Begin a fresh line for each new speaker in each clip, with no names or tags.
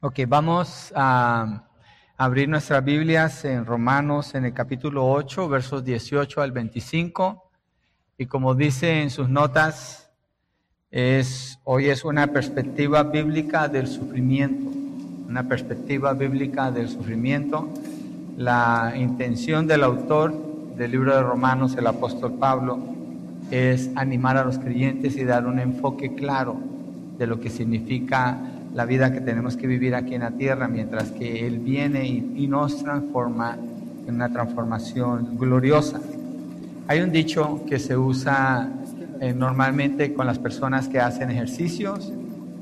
Ok, vamos a abrir nuestras Biblias en Romanos en el capítulo 8, versos 18 al 25. Y como dice en sus notas, hoy es una perspectiva bíblica del sufrimiento, una perspectiva bíblica del sufrimiento. La intención del autor del libro de Romanos, el apóstol Pablo, es animar a los creyentes y dar un enfoque claro de lo que significa la vida que tenemos que vivir aquí en la tierra, mientras que Él viene y, nos transforma en una transformación gloriosa. Hay un dicho que se usa eh, normalmente con las personas que hacen ejercicios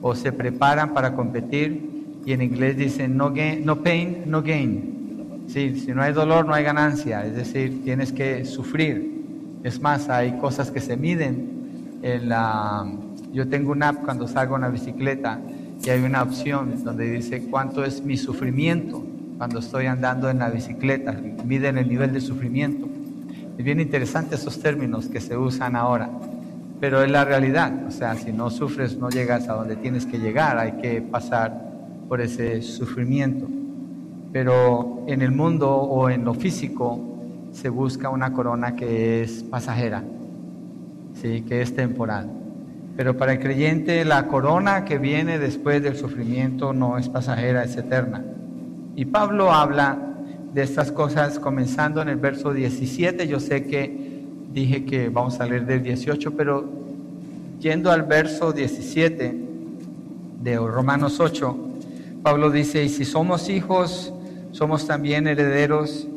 o se preparan para competir y en inglés dicen no, gain, no pain, no gain. Sí, si no hay dolor, no hay ganancia, es decir, tienes que sufrir. Es más, hay cosas que se miden. Yo tengo una app cuando salgo en la bicicleta y hay una opción donde dice cuánto es mi sufrimiento cuando estoy andando en la bicicleta, miden el nivel de sufrimiento. Es bien interesante esos términos que se usan ahora, pero es la realidad, o sea, si no sufres no llegas a donde tienes que llegar, hay que pasar por ese sufrimiento. Pero en el mundo o en lo físico se busca una corona que es pasajera, ¿sí? que es temporal. Pero para el creyente la corona que viene después del sufrimiento no es pasajera, es eterna. Y Pablo habla de estas cosas comenzando en el verso 17. Yo sé que dije que vamos a leer del 18, pero yendo al verso 17 de Romanos 8, Pablo dice, y si somos hijos, somos también herederos,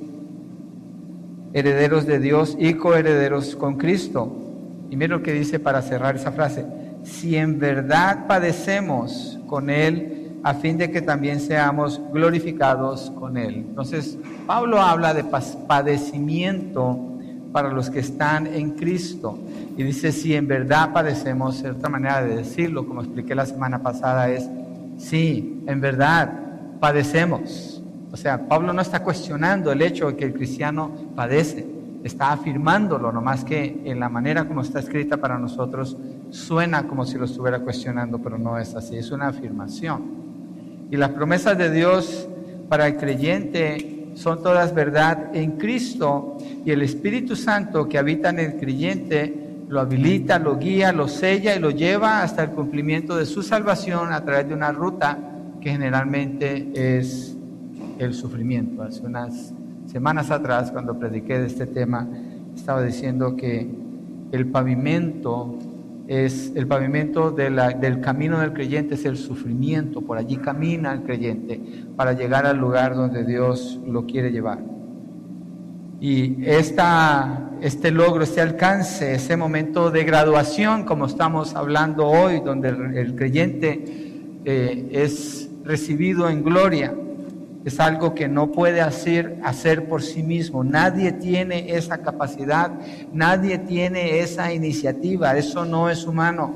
herederos de Dios y coherederos con Cristo y mira lo que dice para cerrar esa frase. Si en verdad padecemos con Él, a fin de que también seamos glorificados con Él. Entonces, Pablo habla de padecimiento para los que están en Cristo. Y dice, si en verdad padecemos, otra manera de decirlo, como expliqué la semana pasada, es, sí, en verdad padecemos. O sea, Pablo no está cuestionando el hecho de que el cristiano padece está afirmándolo, nomás que en la manera como está escrita para nosotros suena como si lo estuviera cuestionando, pero no es así, es una afirmación. Y las promesas de Dios para el creyente son todas verdad en Cristo y el Espíritu Santo que habita en el creyente lo habilita, lo guía, lo sella y lo lleva hasta el cumplimiento de su salvación a través de una ruta que generalmente es el sufrimiento. Hace unas Semanas atrás, cuando prediqué de este tema, estaba diciendo que el pavimento es el pavimento del camino del creyente es el sufrimiento, por allí camina el creyente para llegar al lugar donde Dios lo quiere llevar. Y esta, este logro, este alcance, ese momento de graduación, como estamos hablando hoy, donde el, creyente eh, es recibido en gloria, es algo que no puede hacer, hacer por sí mismo. Nadie tiene esa capacidad, nadie tiene esa iniciativa. Eso no es humano,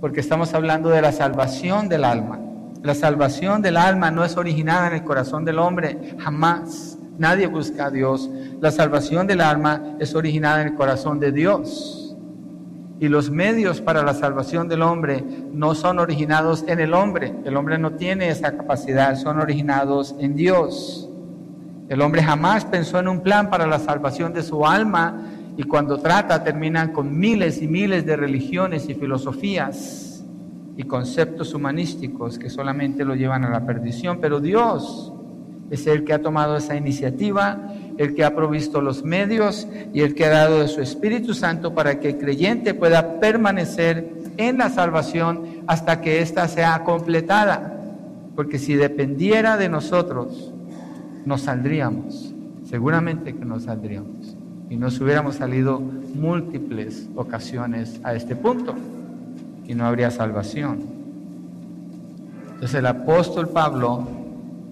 porque estamos hablando de la salvación del alma. La salvación del alma no es originada en el corazón del hombre, jamás. Nadie busca a Dios. La salvación del alma es originada en el corazón de Dios y los medios para la salvación del hombre no son originados en el hombre. El hombre no tiene esa capacidad, son originados en Dios. El hombre jamás pensó en un plan para la salvación de su alma y cuando trata terminan con miles y miles de religiones y filosofías y conceptos humanísticos que solamente lo llevan a la perdición. Pero Dios es el que ha tomado esa iniciativa el que ha provisto los medios y el que ha dado de su Espíritu Santo para que el creyente pueda permanecer en la salvación hasta que ésta sea completada. Porque si dependiera de nosotros, nos saldríamos, seguramente que nos saldríamos. Y nos hubiéramos salido múltiples ocasiones a este punto y no habría salvación. Entonces el apóstol Pablo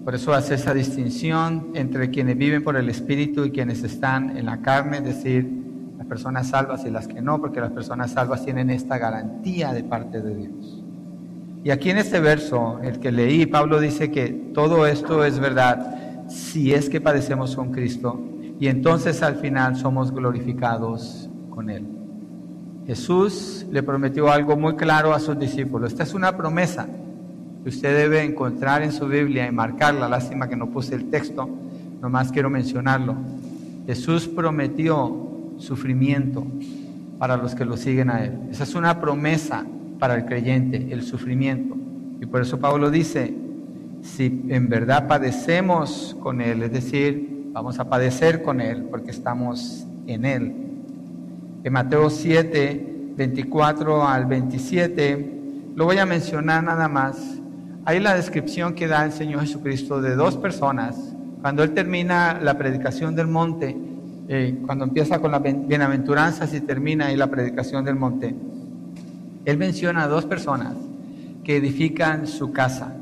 por eso hace esa distinción entre quienes viven por el Espíritu y quienes están en la carne, es decir, las personas salvas y las que no, porque las personas salvas tienen esta garantía de parte de Dios. Y aquí en este verso, el que leí, Pablo dice que todo esto es verdad si es que padecemos con Cristo y entonces al final somos glorificados con Él. Jesús le prometió algo muy claro a sus discípulos. Esta es una promesa que usted debe encontrar en su Biblia y marcarla. Lástima que no puse el texto, nomás quiero mencionarlo. Jesús prometió sufrimiento para los que lo siguen a Él. Esa es una promesa para el creyente, el sufrimiento. Y por eso Pablo dice, si en verdad padecemos con Él, es decir, vamos a padecer con Él porque estamos en Él. En Mateo 7, 24 al 27, lo voy a mencionar nada más. Hay la descripción que da el Señor Jesucristo de dos personas. Cuando Él termina la predicación del monte, eh, cuando empieza con las bienaventuranzas y termina ahí la predicación del monte, Él menciona a dos personas que edifican su casa.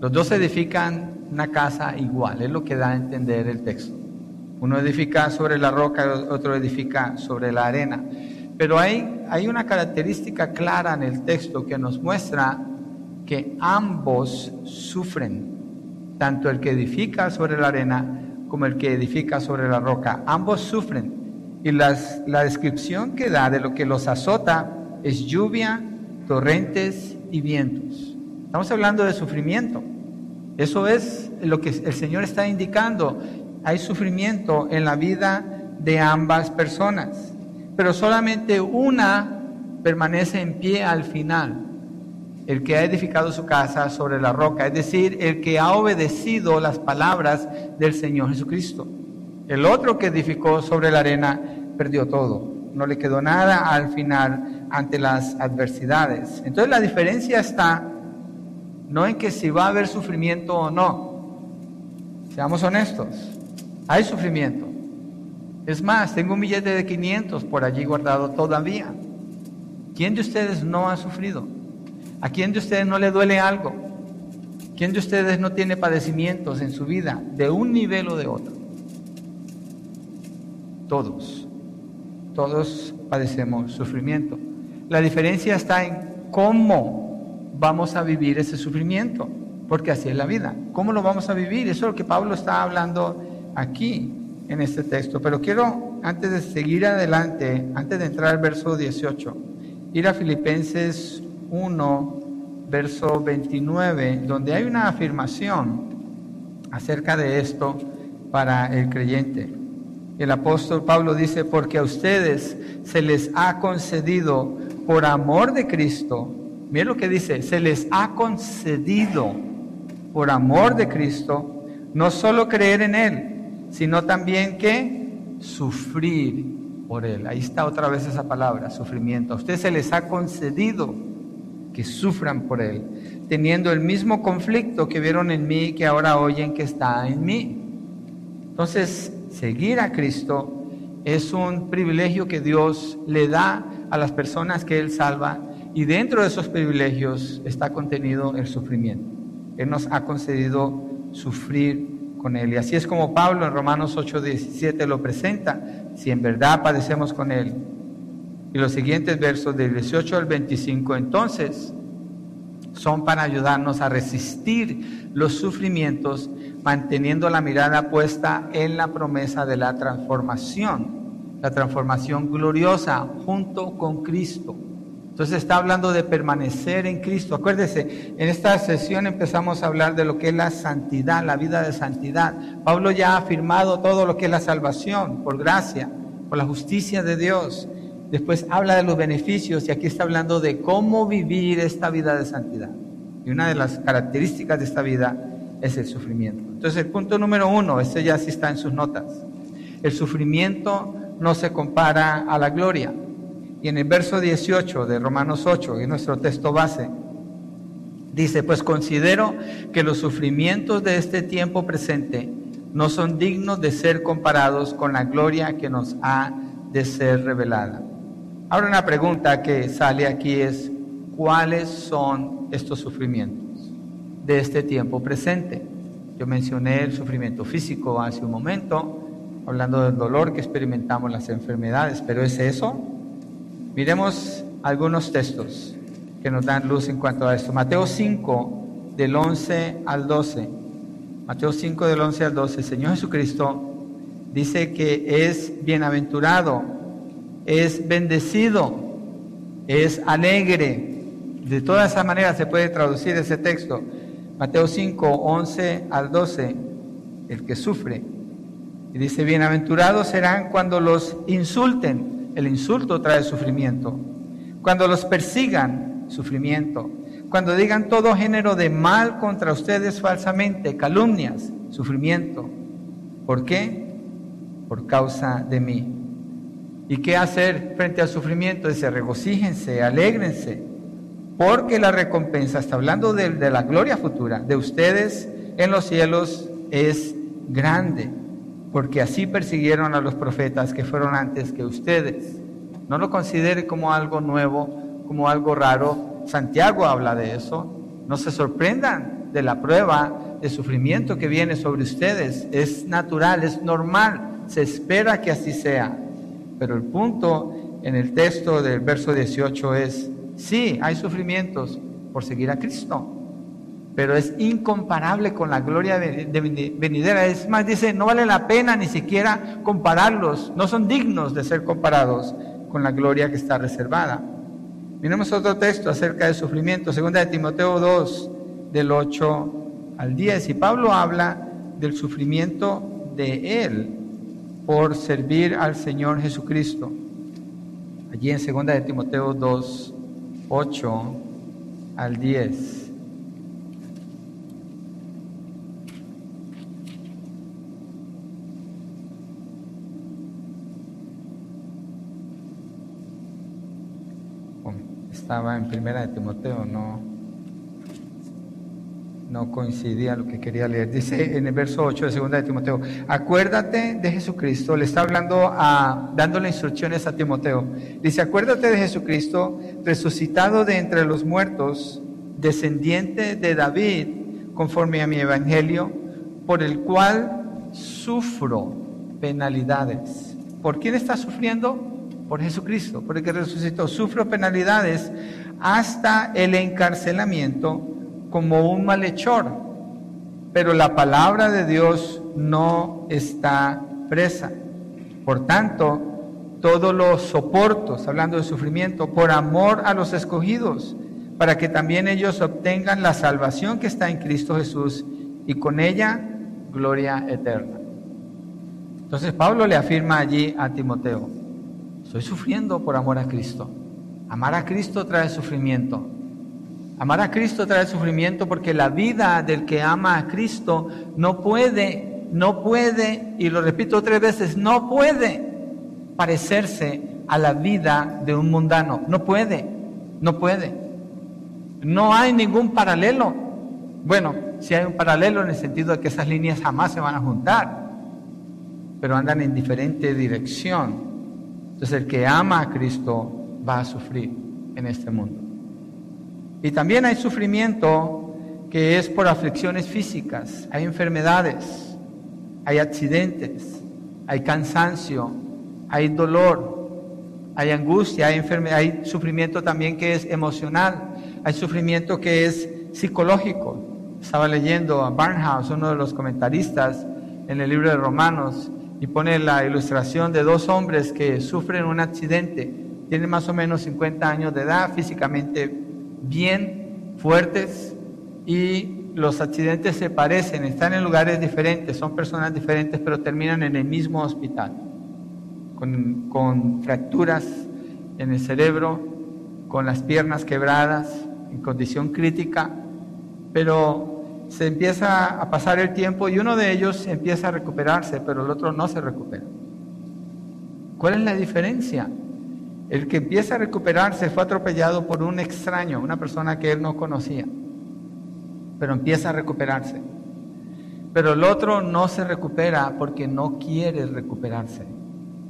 Los dos edifican una casa igual, es lo que da a entender el texto. Uno edifica sobre la roca, otro edifica sobre la arena. Pero hay, hay una característica clara en el texto que nos muestra ambos sufren, tanto el que edifica sobre la arena como el que edifica sobre la roca. Ambos sufren. Y las, la descripción que da de lo que los azota es lluvia, torrentes y vientos. Estamos hablando de sufrimiento. Eso es lo que el Señor está indicando. Hay sufrimiento en la vida de ambas personas, pero solamente una permanece en pie al final. El que ha edificado su casa sobre la roca, es decir, el que ha obedecido las palabras del Señor Jesucristo. El otro que edificó sobre la arena perdió todo, no le quedó nada al final ante las adversidades. Entonces la diferencia está no en que si va a haber sufrimiento o no. Seamos honestos, hay sufrimiento. Es más, tengo un billete de 500 por allí guardado todavía. ¿Quién de ustedes no ha sufrido? ¿A quién de ustedes no le duele algo? ¿Quién de ustedes no tiene padecimientos en su vida de un nivel o de otro? Todos, todos padecemos sufrimiento. La diferencia está en cómo vamos a vivir ese sufrimiento, porque así es la vida. ¿Cómo lo vamos a vivir? Eso es lo que Pablo está hablando aquí en este texto. Pero quiero, antes de seguir adelante, antes de entrar al verso 18, ir a Filipenses 1, verso 29, donde hay una afirmación acerca de esto para el creyente. El apóstol Pablo dice, porque a ustedes se les ha concedido por amor de Cristo Miren lo que dice, se les ha concedido por amor de Cristo no solo creer en Él, sino también que sufrir por Él. Ahí está otra vez esa palabra, sufrimiento. A ustedes se les ha concedido que sufran por Él, teniendo el mismo conflicto que vieron en mí, que ahora oyen que está en mí. Entonces, seguir a Cristo es un privilegio que Dios le da a las personas que Él salva y dentro de esos privilegios está contenido el sufrimiento. Él nos ha concedido sufrir con Él. Y así es como Pablo en Romanos 8:17 lo presenta, si en verdad padecemos con Él. Y los siguientes versos del 18 al 25 entonces son para ayudarnos a resistir los sufrimientos, manteniendo la mirada puesta en la promesa de la transformación, la transformación gloriosa junto con Cristo. Entonces está hablando de permanecer en Cristo. Acuérdese, en esta sesión empezamos a hablar de lo que es la santidad, la vida de santidad. Pablo ya ha afirmado todo lo que es la salvación por gracia, por la justicia de Dios. Después habla de los beneficios y aquí está hablando de cómo vivir esta vida de santidad. Y una de las características de esta vida es el sufrimiento. Entonces el punto número uno, ese ya sí está en sus notas. El sufrimiento no se compara a la gloria. Y en el verso 18 de Romanos 8, que es nuestro texto base, dice, pues considero que los sufrimientos de este tiempo presente no son dignos de ser comparados con la gloria que nos ha de ser revelada. Ahora una pregunta que sale aquí es, ¿cuáles son estos sufrimientos de este tiempo presente? Yo mencioné el sufrimiento físico hace un momento, hablando del dolor que experimentamos las enfermedades, pero ¿es eso? Miremos algunos textos que nos dan luz en cuanto a esto. Mateo 5, del 11 al 12. Mateo 5, del 11 al 12. El Señor Jesucristo dice que es bienaventurado, es bendecido, es alegre de todas esas maneras se puede traducir ese texto. Mateo 5, 11 al 12, el que sufre. Y dice, bienaventurados serán cuando los insulten. El insulto trae sufrimiento. Cuando los persigan, sufrimiento. Cuando digan todo género de mal contra ustedes falsamente, calumnias, sufrimiento. ¿Por qué? Por causa de mí. ¿Y qué hacer frente al sufrimiento? Dice, regocíjense, alégrense, porque la recompensa, está hablando de, de la gloria futura, de ustedes en los cielos es grande, porque así persiguieron a los profetas que fueron antes que ustedes. No lo considere como algo nuevo, como algo raro. Santiago habla de eso. No se sorprendan de la prueba de sufrimiento que viene sobre ustedes. Es natural, es normal. Se espera que así sea. Pero el punto en el texto del verso 18 es, sí, hay sufrimientos por seguir a Cristo, pero es incomparable con la gloria venidera. Es más, dice, no vale la pena ni siquiera compararlos, no son dignos de ser comparados con la gloria que está reservada. Miremos otro texto acerca del sufrimiento, segunda de Timoteo 2, del 8 al 10, y Pablo habla del sufrimiento de él por servir al Señor Jesucristo. Allí en 2 de Timoteo 2, 8 al 10. Estaba en primera de Timoteo, no no coincidía lo que quería leer. Dice en el verso 8 de 2 de Timoteo, acuérdate de Jesucristo, le está hablando a, dándole instrucciones a Timoteo. Dice, acuérdate de Jesucristo, resucitado de entre los muertos, descendiente de David, conforme a mi evangelio, por el cual sufro penalidades. ¿Por quién está sufriendo? Por Jesucristo, por el que resucitó. Sufro penalidades hasta el encarcelamiento como un malhechor, pero la palabra de Dios no está presa. Por tanto, todos los soportos, hablando de sufrimiento, por amor a los escogidos, para que también ellos obtengan la salvación que está en Cristo Jesús y con ella gloria eterna. Entonces Pablo le afirma allí a Timoteo, estoy sufriendo por amor a Cristo. Amar a Cristo trae sufrimiento, Amar a Cristo trae sufrimiento porque la vida del que ama a Cristo no puede, no puede, y lo repito tres veces, no puede parecerse a la vida de un mundano. No puede, no puede. No hay ningún paralelo. Bueno, si hay un paralelo en el sentido de que esas líneas jamás se van a juntar, pero andan en diferente dirección. Entonces el que ama a Cristo va a sufrir en este mundo. Y también hay sufrimiento que es por aflicciones físicas, hay enfermedades, hay accidentes, hay cansancio, hay dolor, hay angustia, hay, hay sufrimiento también que es emocional, hay sufrimiento que es psicológico. Estaba leyendo a Barnhouse, uno de los comentaristas en el libro de Romanos, y pone la ilustración de dos hombres que sufren un accidente, tienen más o menos 50 años de edad, físicamente bien fuertes y los accidentes se parecen, están en lugares diferentes, son personas diferentes, pero terminan en el mismo hospital, con, fracturas en el cerebro, con las piernas quebradas, en condición crítica, pero se empieza a pasar el tiempo y uno de ellos empieza a recuperarse, pero el otro no se recupera. ¿Cuál es la diferencia? El que empieza a recuperarse fue atropellado por un extraño, una persona que él no conocía, pero empieza a recuperarse. Pero el otro no se recupera porque no quiere recuperarse.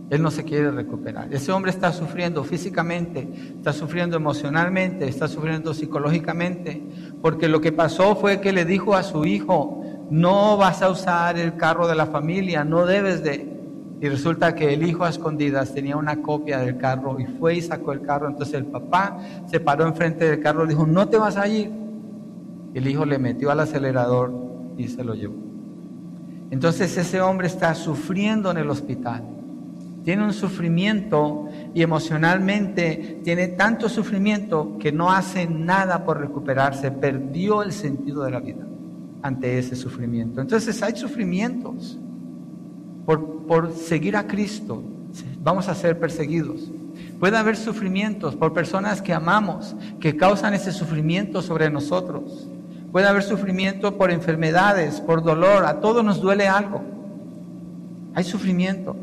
Él no se quiere recuperar. Ese hombre está sufriendo físicamente, está sufriendo emocionalmente, está sufriendo psicológicamente, porque lo que pasó fue que le dijo a su hijo, no vas a usar el carro de la familia, no debes de, y resulta que el hijo a escondidas tenía una copia del carro y fue y sacó el carro. Entonces el papá se paró enfrente del carro y dijo, no te vas a ir. El hijo le metió al acelerador y se lo llevó. Entonces ese hombre está sufriendo en el hospital. tiene un sufrimiento y emocionalmente tiene tanto sufrimiento que no hace nada por recuperarse, perdió el sentido de la vida ante ese sufrimiento. Entonces hay sufrimientos por, por seguir a Cristo, vamos a ser perseguidos. Puede haber sufrimientos por personas que amamos, que causan ese sufrimiento sobre nosotros. Puede haber sufrimiento por enfermedades, por dolor, a todos nos duele algo. Hay sufrimiento.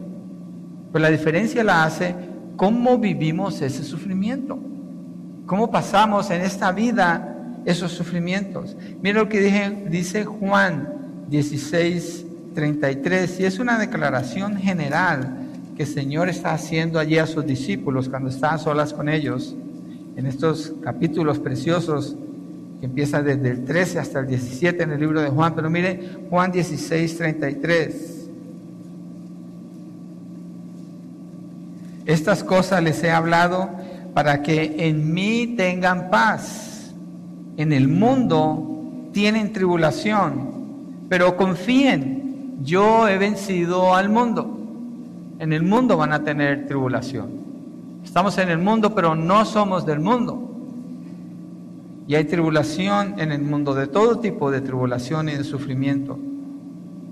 Pero la diferencia la hace cómo vivimos ese sufrimiento. Cómo pasamos en esta vida esos sufrimientos. Mira lo que dice Juan 16, 33, y es una declaración general que el Señor está haciendo allí a sus discípulos cuando están solas con ellos, en estos capítulos preciosos que empieza desde el 13 hasta el 17 en el libro de Juan, pero mire Juan 16, 33. Estas cosas les he hablado para que en mí tengan paz. En el mundo tienen tribulación, pero confíen, yo he vencido al mundo. En el mundo van a tener tribulación. Estamos en el mundo, pero no somos del mundo. Y hay tribulación en el mundo, de todo tipo de tribulación y de sufrimiento.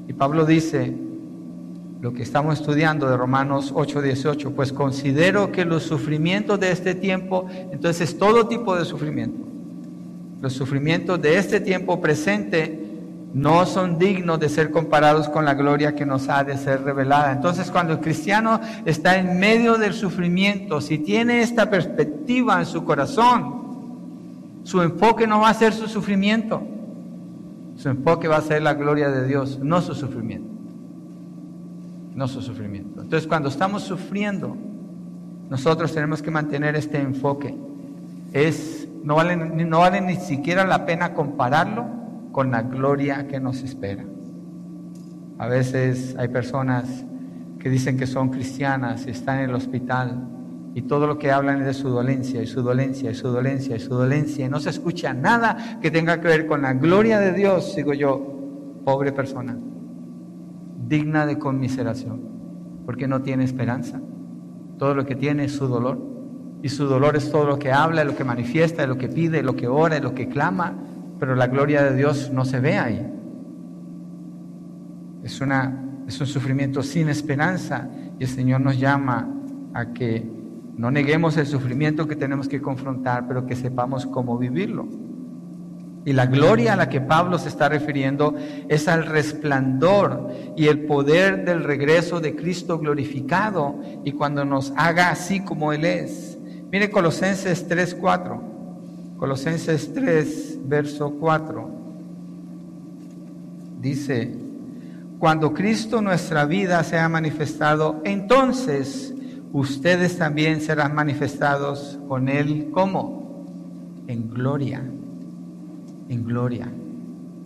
Y Pablo dice, lo que estamos estudiando de Romanos 8:18, pues considero que los sufrimientos de este tiempo, entonces todo tipo de sufrimiento, los sufrimientos de este tiempo presente no son dignos de ser comparados con la gloria que nos ha de ser revelada. Entonces cuando el cristiano está en medio del sufrimiento, si tiene esta perspectiva en su corazón, su enfoque no va a ser su sufrimiento, su enfoque va a ser la gloria de Dios, no su sufrimiento no su sufrimiento. Entonces, cuando estamos sufriendo, nosotros tenemos que mantener este enfoque. Es, no, vale, no vale ni siquiera la pena compararlo con la gloria que nos espera. A veces hay personas que dicen que son cristianas y están en el hospital y todo lo que hablan es de su dolencia y su dolencia y su dolencia y su dolencia y no se escucha nada que tenga que ver con la gloria de Dios, digo yo, pobre persona digna de conmiseración, porque no tiene esperanza. Todo lo que tiene es su dolor. Y su dolor es todo lo que habla, lo que manifiesta, lo que pide, lo que ora, lo que clama, pero la gloria de Dios no se ve ahí. Es, una, es un sufrimiento sin esperanza y el Señor nos llama a que no neguemos el sufrimiento que tenemos que confrontar, pero que sepamos cómo vivirlo. Y la gloria a la que Pablo se está refiriendo es al resplandor y el poder del regreso de Cristo glorificado y cuando nos haga así como Él es. Mire Colosenses 3, 4. Colosenses 3, verso 4. Dice, cuando Cristo nuestra vida sea manifestado, entonces ustedes también serán manifestados con Él como en gloria en gloria.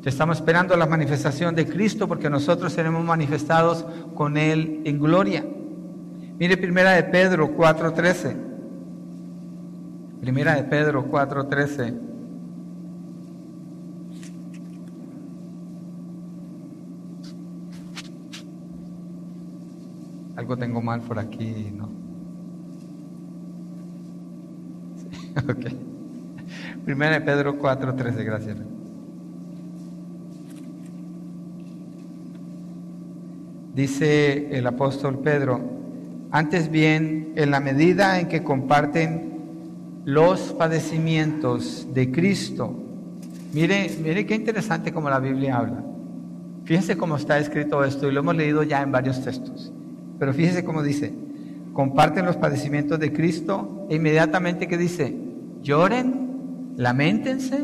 Estamos esperando la manifestación de Cristo porque nosotros seremos manifestados con Él en gloria. Mire primera de Pedro 4.13. Primera de Pedro 4.13. Algo tengo mal por aquí, ¿no? ok. Primera de Pedro 4, 13, gracias. Dice el apóstol Pedro, antes bien, en la medida en que comparten los padecimientos de Cristo, mire, mire qué interesante como la Biblia habla. Fíjense cómo está escrito esto y lo hemos leído ya en varios textos. Pero fíjense cómo dice, comparten los padecimientos de Cristo e inmediatamente que dice, lloren lamentense,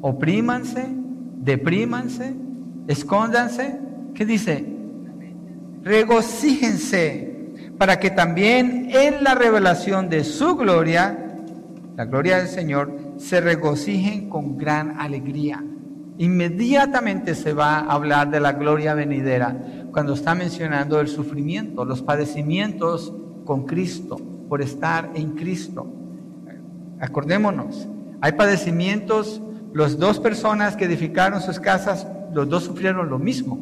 oprímanse, deprímanse, escóndanse. ¿Qué dice? Regocíjense para que también en la revelación de su gloria, la gloria del Señor, se regocijen con gran alegría. Inmediatamente se va a hablar de la gloria venidera cuando está mencionando el sufrimiento, los padecimientos con Cristo, por estar en Cristo. Acordémonos, hay padecimientos, las dos personas que edificaron sus casas, los dos sufrieron lo mismo.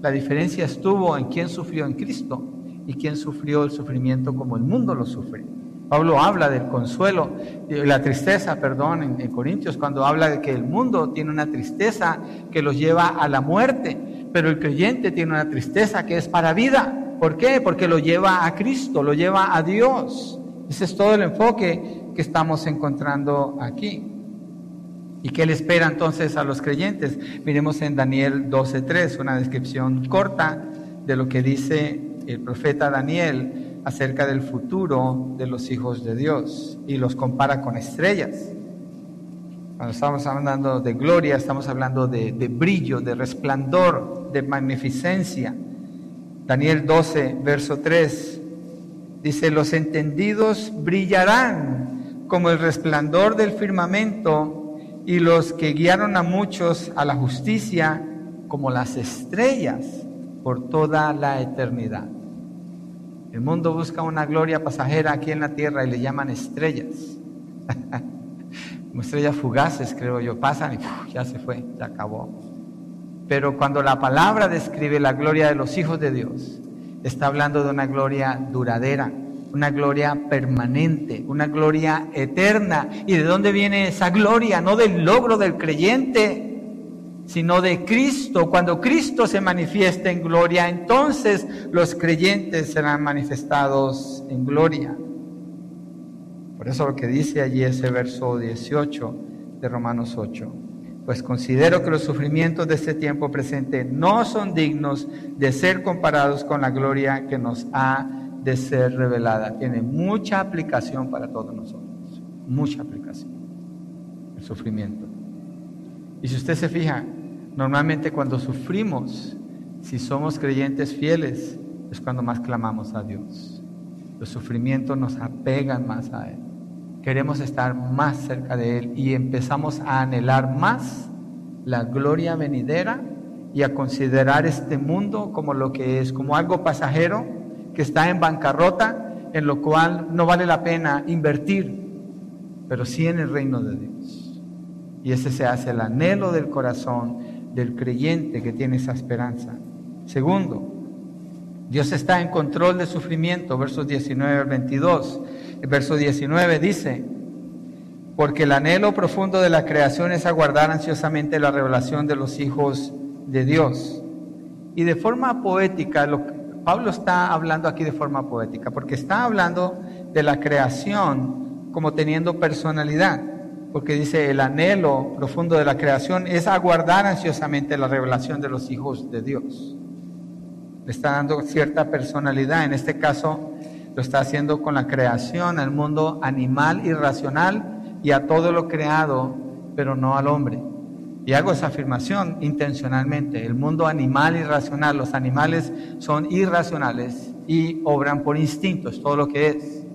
La diferencia estuvo en quién sufrió en Cristo. Y quien sufrió el sufrimiento como el mundo lo sufre. Pablo habla del consuelo, de la tristeza, perdón, en, en, Corintios, cuando habla de que el mundo tiene una tristeza que los lleva a la muerte, pero el creyente tiene una tristeza que es para vida. ¿Por qué? Porque lo lleva a Cristo, lo lleva a Dios. Ese es todo el enfoque que estamos encontrando aquí. ¿Y qué le espera entonces a los creyentes? Miremos en Daniel 12.3, una descripción corta de lo que dice el profeta Daniel acerca del futuro de los hijos de Dios y los compara con estrellas. Cuando estamos hablando de gloria, estamos hablando de, de brillo, de resplandor, de magnificencia. Daniel 12, verso 3, dice, los entendidos brillarán como el resplandor del firmamento y los que guiaron a muchos a la justicia como las estrellas por toda la eternidad. El mundo busca una gloria pasajera aquí en la tierra y le llaman estrellas. Como estrellas fugaces, creo yo, pasan y ya se fue, ya acabó. Pero cuando la palabra describe la gloria de los hijos de Dios, está hablando de una gloria duradera, una gloria permanente, una gloria eterna. ¿Y de dónde viene esa gloria? No del logro del creyente, sino de Cristo. Cuando Cristo se manifiesta en gloria, entonces los creyentes serán manifestados en gloria. Por eso lo que dice allí ese verso 18 de Romanos 8. Pues considero que los sufrimientos de este tiempo presente no son dignos de ser comparados con la gloria que nos ha de ser revelada. Tiene mucha aplicación para todos nosotros, mucha aplicación, el sufrimiento. Y si usted se fija, Normalmente cuando sufrimos, si somos creyentes fieles, es cuando más clamamos a Dios. Los sufrimientos nos apegan más a Él. Queremos estar más cerca de Él y empezamos a anhelar más la gloria venidera y a considerar este mundo como lo que es, como algo pasajero que está en bancarrota, en lo cual no vale la pena invertir, pero sí en el reino de Dios. Y ese se hace el anhelo del corazón del creyente que tiene esa esperanza. Segundo, Dios está en control del sufrimiento, versos 19 al 22. El verso 19 dice, porque el anhelo profundo de la creación es aguardar ansiosamente la revelación de los hijos de Dios. Y de forma poética, lo, Pablo está hablando aquí de forma poética, porque está hablando de la creación como teniendo personalidad porque dice el anhelo profundo de la creación es aguardar ansiosamente la revelación de los hijos de Dios. Le está dando cierta personalidad, en este caso lo está haciendo con la creación, al mundo animal y racional y a todo lo creado, pero no al hombre. Y hago esa afirmación intencionalmente. El mundo animal y racional, los animales son irracionales y obran por instintos, todo lo que es.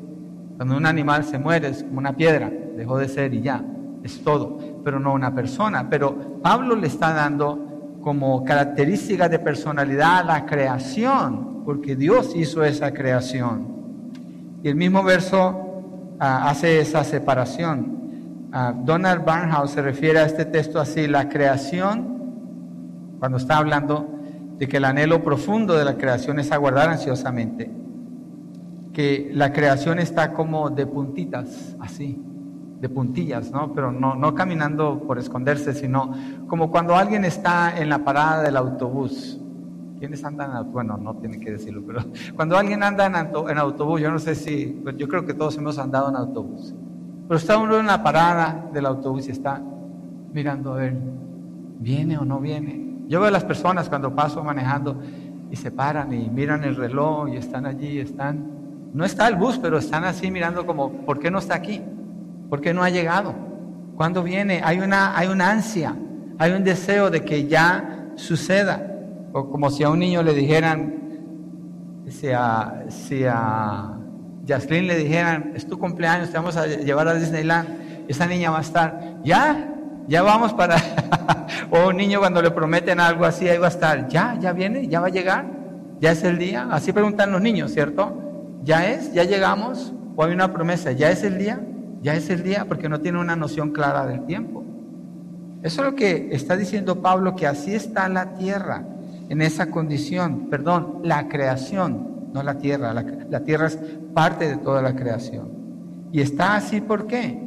Cuando un animal se muere es como una piedra, dejó de ser y ya, es todo, pero no una persona. Pero Pablo le está dando como característica de personalidad a la creación, porque Dios hizo esa creación. Y el mismo verso ah, hace esa separación. Ah, Donald Barnhouse se refiere a este texto así, la creación, cuando está hablando de que el anhelo profundo de la creación es aguardar ansiosamente, que la creación está como de puntitas, así, de puntillas, ¿no? Pero no, no caminando por esconderse, sino como cuando alguien está en la parada del autobús. ¿Quiénes andan? Bueno, no tiene que decirlo, pero cuando alguien anda en, en autobús, yo no sé si, pues yo creo que todos hemos andado en autobús, pero está uno en la parada del autobús y está mirando a ver, ¿viene o no viene? Yo veo a las personas cuando paso manejando y se paran y miran el reloj y están allí, están, no está el bus, pero están así mirando como, ¿por qué no está aquí? ¿Por qué no ha llegado? ¿Cuándo viene? Hay una, hay una ansia, hay un deseo de que ya suceda. O como si a un niño le dijeran, si a, si a le dijeran, es tu cumpleaños, te vamos a llevar a Disneyland, esa niña va a estar, ya, ya vamos para... o un niño cuando le prometen algo así, ahí va a estar, ya, ya viene, ya va a llegar, ya es el día. Así preguntan los niños, ¿cierto? ¿Ya es? ¿Ya llegamos? ¿O hay una promesa? ¿Ya es el día? Ya es el día porque no tiene una noción clara del tiempo. Eso es lo que está diciendo Pablo, que así está la tierra, en esa condición, perdón, la creación, no la tierra. La, tierra es parte de toda la creación. Y está así, ¿por qué?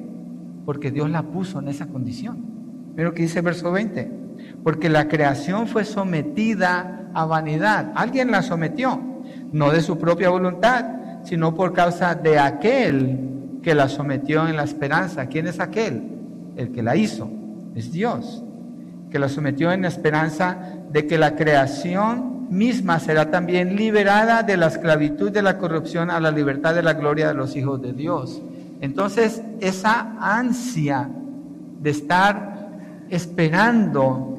Porque Dios la puso en esa condición. Mira lo que dice el verso 20. Porque la creación fue sometida a vanidad. Alguien la sometió, no de su propia voluntad, sino por causa de aquel que la sometió en la esperanza. ¿Quién es aquel? El que la hizo. Es Dios. Que la sometió en la esperanza de que la creación misma será también liberada de la esclavitud de la corrupción a la libertad de la gloria de los hijos de Dios. Entonces, esa ansia de estar esperando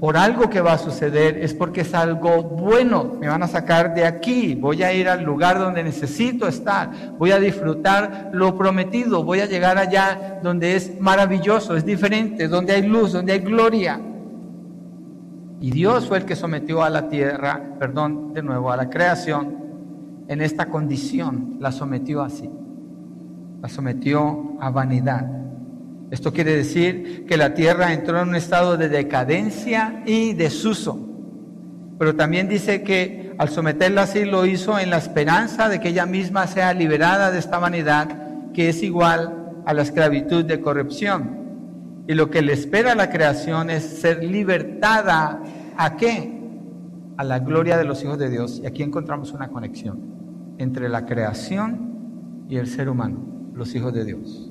por algo que va a suceder es porque es algo bueno. Me van a sacar de aquí, voy a ir al lugar donde necesito estar, voy a disfrutar lo prometido, voy a llegar allá donde es maravilloso, es diferente, donde hay luz, donde hay gloria. Y Dios fue el que sometió a la tierra, perdón, de nuevo, a la creación en esta condición, la sometió así, la sometió a vanidad. Esto quiere decir que la tierra entró en un estado de decadencia y desuso. Pero también dice que al someterla así lo hizo en la esperanza de que ella misma sea liberada de esta vanidad que es igual a la esclavitud de corrupción. Y lo que le espera a la creación es ser libertada a qué? A la gloria de los hijos de Dios. Y aquí encontramos una conexión entre la creación y el ser humano, los hijos de Dios.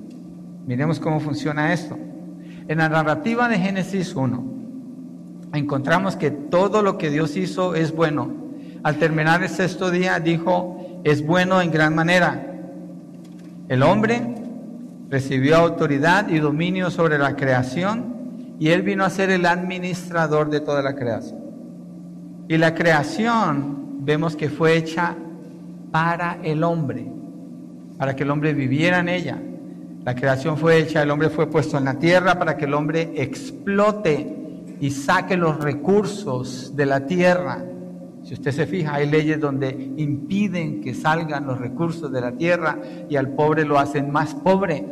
Miremos cómo funciona esto. En la narrativa de Génesis 1 encontramos que todo lo que Dios hizo es bueno. Al terminar el sexto día dijo, es bueno en gran manera. El hombre recibió autoridad y dominio sobre la creación y él vino a ser el administrador de toda la creación. Y la creación vemos que fue hecha para el hombre, para que el hombre viviera en ella. La creación fue hecha, el hombre fue puesto en la tierra para que el hombre explote y saque los recursos de la tierra. Si usted se fija, hay leyes donde impiden que salgan los recursos de la tierra y al pobre lo hacen más pobre.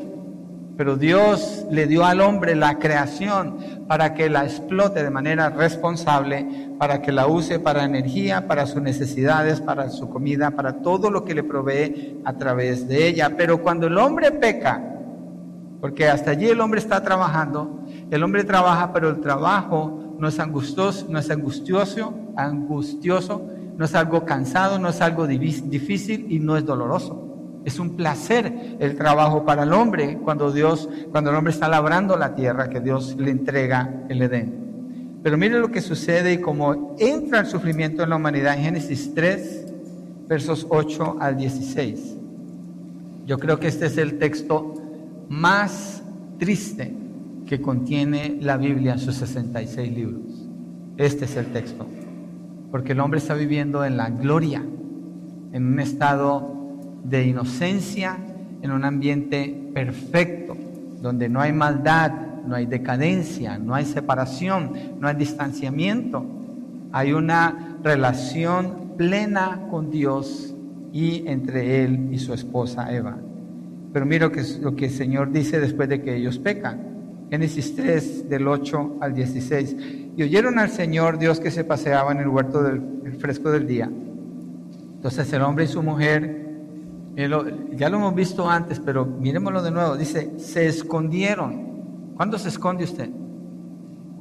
Pero Dios le dio al hombre la creación para que la explote de manera responsable, para que la use para energía, para sus necesidades, para su comida, para todo lo que le provee a través de ella. Pero cuando el hombre peca, porque hasta allí el hombre está trabajando, el hombre trabaja, pero el trabajo no es angustioso, no es angustioso, angustioso, no es algo cansado, no es algo difícil y no es doloroso. Es un placer el trabajo para el hombre cuando Dios, cuando el hombre está labrando la tierra que Dios le entrega el Edén. Pero mire lo que sucede y cómo entra el sufrimiento en la humanidad en Génesis 3, versos 8 al 16. Yo creo que este es el texto más triste que contiene la Biblia en sus 66 libros. Este es el texto. Porque el hombre está viviendo en la gloria, en un estado de inocencia, en un ambiente perfecto, donde no hay maldad, no hay decadencia, no hay separación, no hay distanciamiento. Hay una relación plena con Dios y entre él y su esposa Eva. Pero mira lo que, lo que el Señor dice después de que ellos pecan. Génesis 3, del 8 al 16. Y oyeron al Señor Dios que se paseaba en el huerto del fresco del día. Entonces el hombre y su mujer, ya lo hemos visto antes, pero miremoslo de nuevo. Dice, se escondieron. ¿Cuándo se esconde usted?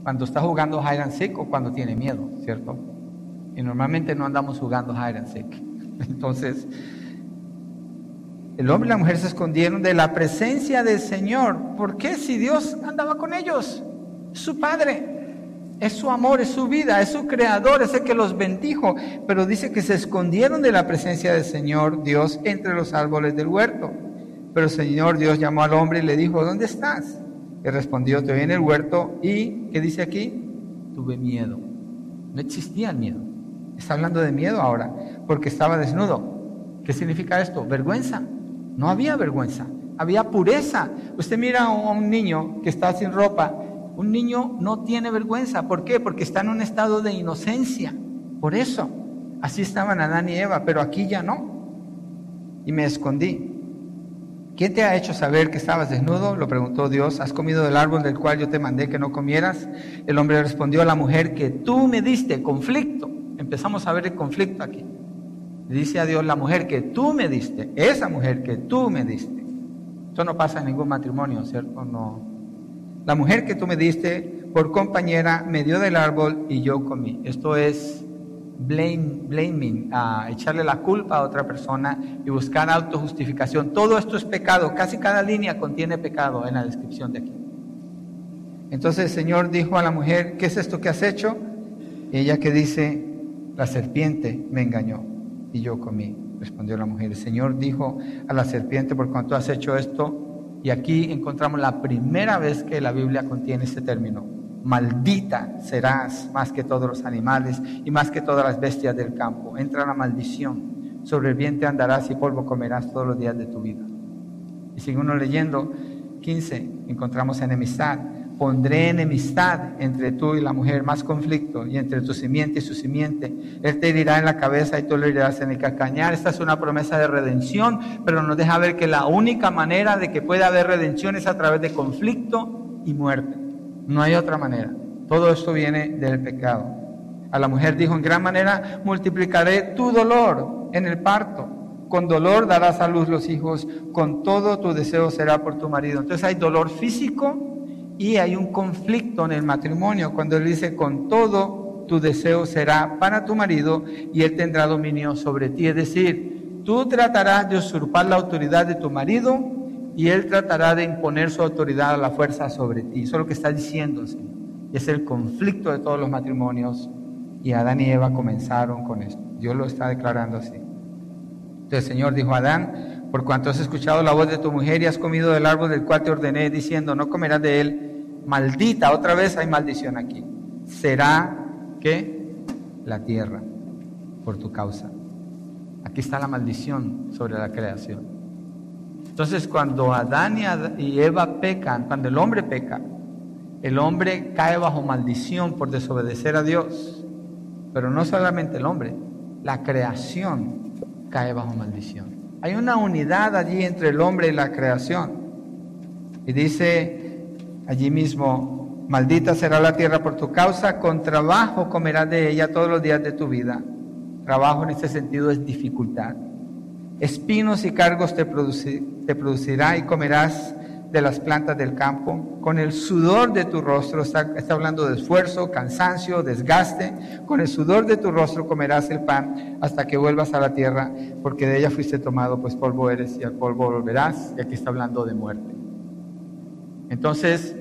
Cuando está jugando hide and seek o cuando tiene miedo, ¿cierto? Y normalmente no andamos jugando hide and seek. Entonces, el hombre y la mujer se escondieron de la presencia del Señor. ¿Por qué? Si Dios andaba con ellos, su Padre, es su amor, es su vida, es su creador, es el que los bendijo. Pero dice que se escondieron de la presencia del Señor Dios entre los árboles del huerto. Pero el Señor Dios llamó al hombre y le dijo, ¿dónde estás? Y respondió, te vi en el huerto y, ¿qué dice aquí? Tuve miedo. No existía el miedo. Está hablando de miedo ahora, porque estaba desnudo. ¿Qué significa esto? Vergüenza. No había vergüenza, había pureza. Usted mira a un niño que está sin ropa, un niño no tiene vergüenza. ¿Por qué? Porque está en un estado de inocencia. Por eso, así estaban Adán y Eva, pero aquí ya no. Y me escondí. ¿Quién te ha hecho saber que estabas desnudo? Lo preguntó Dios. ¿Has comido del árbol del cual yo te mandé que no comieras? El hombre respondió a la mujer que tú me diste conflicto. Empezamos a ver el conflicto aquí. Dice a Dios, la mujer que tú me diste, esa mujer que tú me diste. Esto no pasa en ningún matrimonio, ¿cierto? No. La mujer que tú me diste por compañera me dio del árbol y yo comí. Esto es blame, blaming, a echarle la culpa a otra persona y buscar autojustificación. Todo esto es pecado, casi cada línea contiene pecado en la descripción de aquí. Entonces el Señor dijo a la mujer, ¿qué es esto que has hecho? Y ella que dice, la serpiente me engañó y yo comí. Respondió la mujer. El Señor dijo a la serpiente, por cuanto has hecho esto, y aquí encontramos la primera vez que la Biblia contiene este término. Maldita serás más que todos los animales y más que todas las bestias del campo. Entra la maldición. Sobre el vientre andarás y polvo comerás todos los días de tu vida. Y uno leyendo 15, encontramos enemistad pondré enemistad entre tú y la mujer, más conflicto, y entre tu simiente y su simiente. Él te herirá en la cabeza y tú le herirás en el cacañar. Esta es una promesa de redención, pero nos deja ver que la única manera de que pueda haber redención es a través de conflicto y muerte. No hay otra manera. Todo esto viene del pecado. A la mujer dijo, en gran manera multiplicaré tu dolor en el parto. Con dolor darás a luz los hijos, con todo tu deseo será por tu marido. Entonces hay dolor físico, y hay un conflicto en el matrimonio cuando él dice, con todo tu deseo será para tu marido y él tendrá dominio sobre ti. Es decir, tú tratarás de usurpar la autoridad de tu marido y él tratará de imponer su autoridad a la fuerza sobre ti. Eso es lo que está diciendo, Es el conflicto de todos los matrimonios y Adán y Eva comenzaron con esto. Dios lo está declarando así. Entonces el Señor dijo a Adán, por cuanto has escuchado la voz de tu mujer y has comido del árbol del cual te ordené, diciendo, no comerás de él, maldita, otra vez hay maldición aquí. Será que la tierra por tu causa. Aquí está la maldición sobre la creación. Entonces, cuando Adán y Eva pecan, cuando el hombre peca, el hombre cae bajo maldición por desobedecer a Dios. Pero no solamente el hombre, la creación cae bajo maldición. Hay una unidad allí entre el hombre y la creación. Y dice allí mismo, maldita será la tierra por tu causa, con trabajo comerás de ella todos los días de tu vida. Trabajo en este sentido es dificultad. Espinos y cargos te, producirá y comerás de las plantas del campo, con el sudor de tu rostro, está, está, hablando de esfuerzo, cansancio, desgaste, con el sudor de tu rostro comerás el pan hasta que vuelvas a la tierra, porque de ella fuiste tomado, pues polvo eres y al polvo volverás, y aquí está hablando de muerte. Entonces,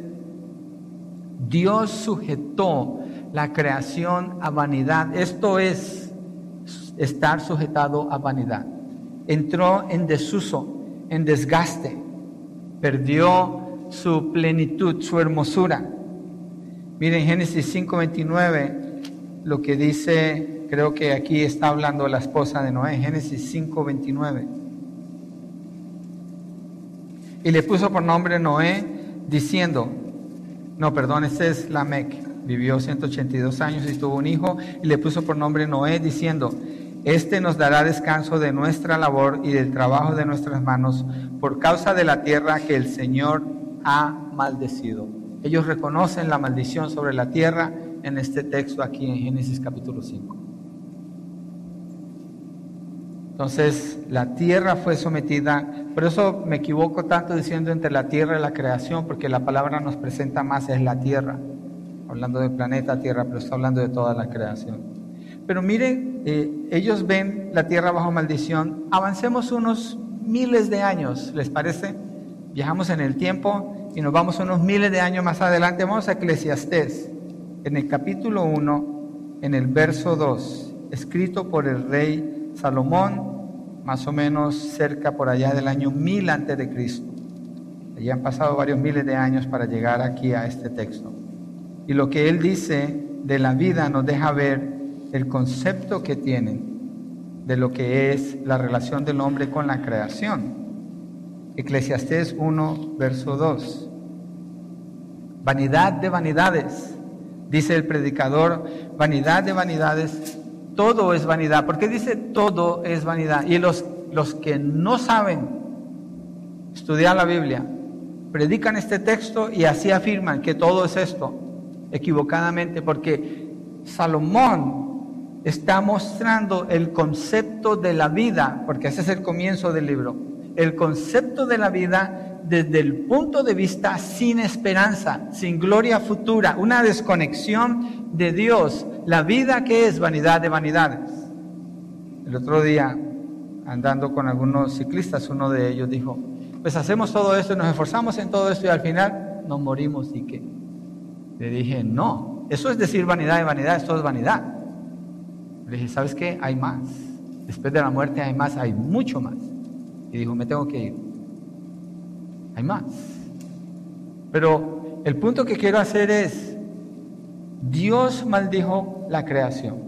Dios sujetó la creación a vanidad, esto es estar sujetado a vanidad. Entró en desuso, en desgaste perdió su plenitud, su hermosura. Miren Génesis 5:29, lo que dice, creo que aquí está hablando la esposa de Noé, Génesis 5:29. Y le puso por nombre Noé, diciendo, no, perdón, este es Lamec, vivió 182 años y tuvo un hijo, y le puso por nombre Noé, diciendo, este nos dará descanso de nuestra labor y del trabajo de nuestras manos por causa de la tierra que el Señor ha maldecido. Ellos reconocen la maldición sobre la tierra en este texto aquí en Génesis capítulo 5. Entonces la tierra fue sometida, por eso me equivoco tanto diciendo entre la tierra y la creación, porque la palabra nos presenta más es la tierra, hablando del planeta Tierra, pero está hablando de toda la creación. Pero miren, eh, ellos ven la tierra bajo maldición. Avancemos unos miles de años, ¿les parece? Viajamos en el tiempo y nos vamos unos miles de años más adelante. Vamos a Eclesiastés, en el capítulo 1, en el verso 2, escrito por el rey Salomón, más o menos cerca por allá del año 1000 antes de Cristo. Allí han pasado varios miles de años para llegar aquí a este texto. Y lo que él dice de la vida nos deja ver el concepto que tienen de lo que es la relación del hombre con la creación. Eclesiastés 1, verso 2. Vanidad de vanidades, dice el predicador, vanidad de vanidades, todo es vanidad. ¿Por qué dice todo es vanidad? Y los, los que no saben estudiar la Biblia, predican este texto y así afirman que todo es esto, equivocadamente, porque Salomón está mostrando el concepto de la vida, porque ese es el comienzo del libro, el concepto de la vida desde el punto de vista sin esperanza, sin gloria futura, una desconexión de Dios, la vida que es vanidad de vanidades. El otro día, andando con algunos ciclistas, uno de ellos dijo, pues hacemos todo esto, nos esforzamos en todo esto y al final nos morimos y qué. Le dije, no, eso es decir vanidad de vanidad, esto es vanidad. Le dije, ¿sabes qué? Hay más. Después de la muerte hay más, hay mucho más. Y dijo, me tengo que ir. Hay más. Pero el punto que quiero hacer es, Dios maldijo la creación.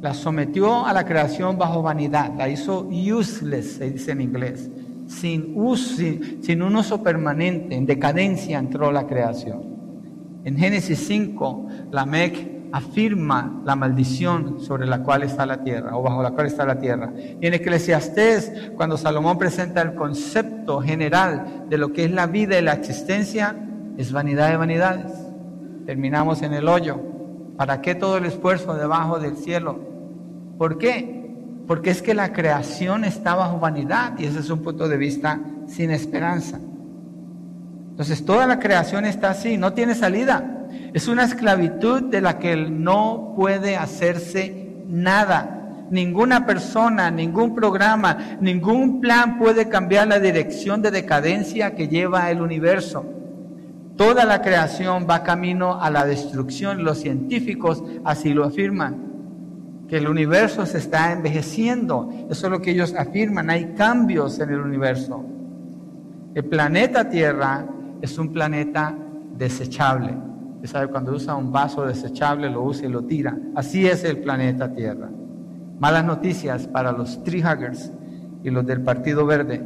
La sometió a la creación bajo vanidad. La hizo useless, se dice en inglés. Sin, uso, sin, un uso permanente, en decadencia entró la creación. En Génesis 5, la Mec afirma la maldición sobre la cual está la tierra o bajo la cual está la tierra. Y en Eclesiastés, cuando Salomón presenta el concepto general de lo que es la vida y la existencia, es vanidad de vanidades. Terminamos en el hoyo. ¿Para qué todo el esfuerzo debajo del cielo? ¿Por qué? Porque es que la creación está bajo vanidad y ese es un punto de vista sin esperanza. Entonces toda la creación está así, no tiene salida. Es una esclavitud de la que no puede hacerse nada. Ninguna persona, ningún programa, ningún plan puede cambiar la dirección de decadencia que lleva el universo. Toda la creación va camino a la destrucción. Los científicos así lo afirman, que el universo se está envejeciendo. Eso es lo que ellos afirman. Hay cambios en el universo. El planeta Tierra es un planeta desechable sabe, cuando usa un vaso desechable, lo usa y lo tira. Así es el planeta Tierra. Malas noticias para los treehuggers y los del Partido Verde.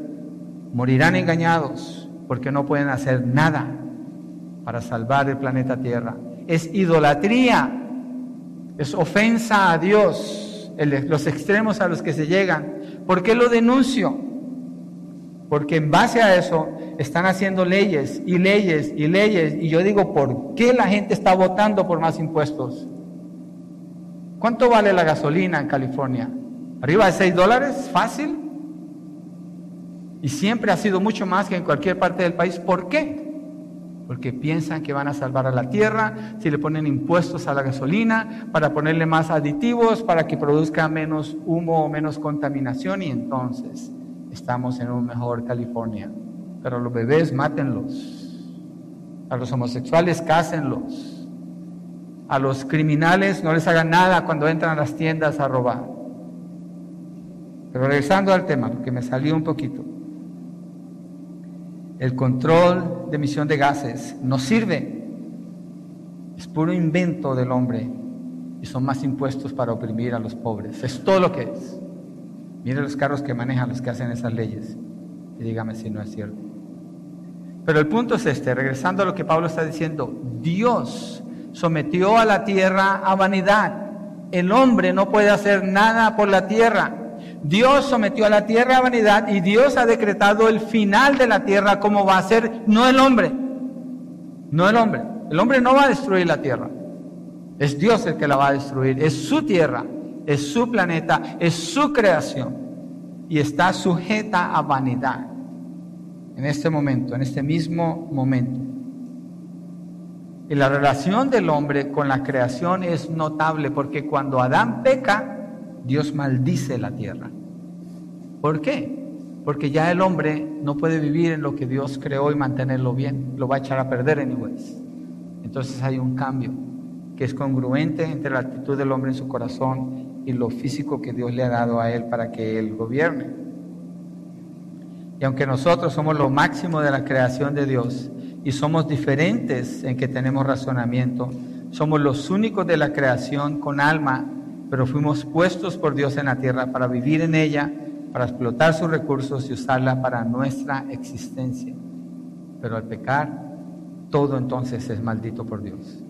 Morirán engañados porque no pueden hacer nada para salvar el planeta Tierra. Es idolatría, es ofensa a Dios, los extremos a los que se llegan. ¿Por qué lo denuncio? Porque en base a eso están haciendo leyes y leyes y leyes. Y yo digo, ¿por qué la gente está votando por más impuestos? ¿Cuánto vale la gasolina en California? ¿Arriba de 6 dólares? ¿Fácil? Y siempre ha sido mucho más que en cualquier parte del país. ¿Por qué? Porque piensan que van a salvar a la tierra si le ponen impuestos a la gasolina, para ponerle más aditivos, para que produzca menos humo o menos contaminación y entonces estamos en un mejor California. Pero a los bebés mátenlos. A los homosexuales cásenlos. A los criminales no les hagan nada cuando entran a las tiendas a robar. Pero regresando al tema, porque me salió un poquito. El control de emisión de gases no sirve. Es puro invento del hombre y son más impuestos para oprimir a los pobres. Es todo lo que es. Mire los carros que manejan los que hacen esas leyes y dígame si no es cierto. Pero el punto es este, regresando a lo que Pablo está diciendo, Dios sometió a la tierra a vanidad. El hombre no puede hacer nada por la tierra. Dios sometió a la tierra a vanidad y Dios ha decretado el final de la tierra como va a ser, no el hombre, no el hombre. El hombre no va a destruir la tierra. Es Dios el que la va a destruir, es su tierra es su planeta, es su creación y está sujeta a vanidad en este momento, en este mismo momento. Y la relación del hombre con la creación es notable porque cuando Adán peca, Dios maldice la tierra. ¿Por qué? Porque ya el hombre no puede vivir en lo que Dios creó y mantenerlo bien, lo va a echar a perder anyways. Entonces hay un cambio que es congruente entre la actitud del hombre en su corazón y lo físico que Dios le ha dado a él para que él gobierne. Y aunque nosotros somos lo máximo de la creación de Dios y somos diferentes en que tenemos razonamiento, somos los únicos de la creación con alma, pero fuimos puestos por Dios en la tierra para vivir en ella, para explotar sus recursos y usarla para nuestra existencia. Pero al pecar, todo entonces es maldito por Dios.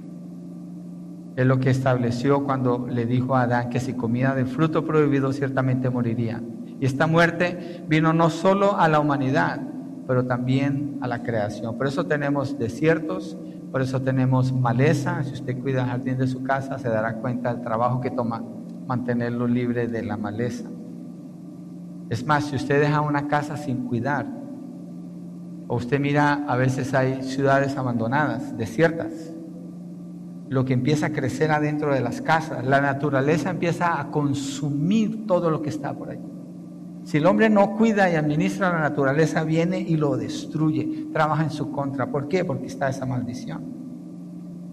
Es lo que estableció cuando le dijo a Adán que si comía del fruto prohibido ciertamente moriría. Y esta muerte vino no solo a la humanidad, pero también a la creación. Por eso tenemos desiertos, por eso tenemos maleza. Si usted cuida el jardín de su casa, se dará cuenta del trabajo que toma mantenerlo libre de la maleza. Es más, si usted deja una casa sin cuidar, o usted mira, a veces hay ciudades abandonadas, desiertas, lo que empieza a crecer adentro de las casas, la naturaleza empieza a consumir todo lo que está por ahí. Si el hombre no cuida y administra la naturaleza, viene y lo destruye, trabaja en su contra. ¿Por qué? Porque está esa maldición.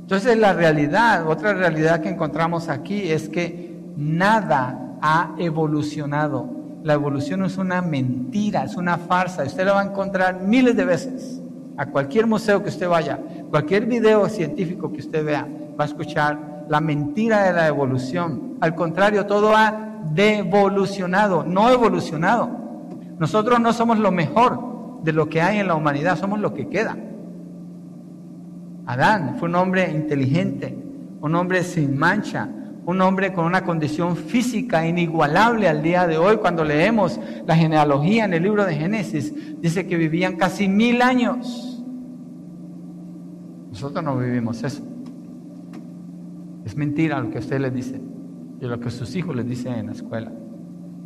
Entonces la realidad, otra realidad que encontramos aquí es que nada ha evolucionado. La evolución es una mentira, es una farsa. Usted la va a encontrar miles de veces. A cualquier museo que usted vaya, cualquier video científico que usted vea, va a escuchar la mentira de la evolución. Al contrario, todo ha devolucionado, no evolucionado. Nosotros no somos lo mejor de lo que hay en la humanidad, somos lo que queda. Adán fue un hombre inteligente, un hombre sin mancha, un hombre con una condición física inigualable al día de hoy. Cuando leemos la genealogía en el libro de Génesis, dice que vivían casi mil años. Nosotros no vivimos eso. Es mentira lo que usted le dice y lo que sus hijos les dicen en la escuela.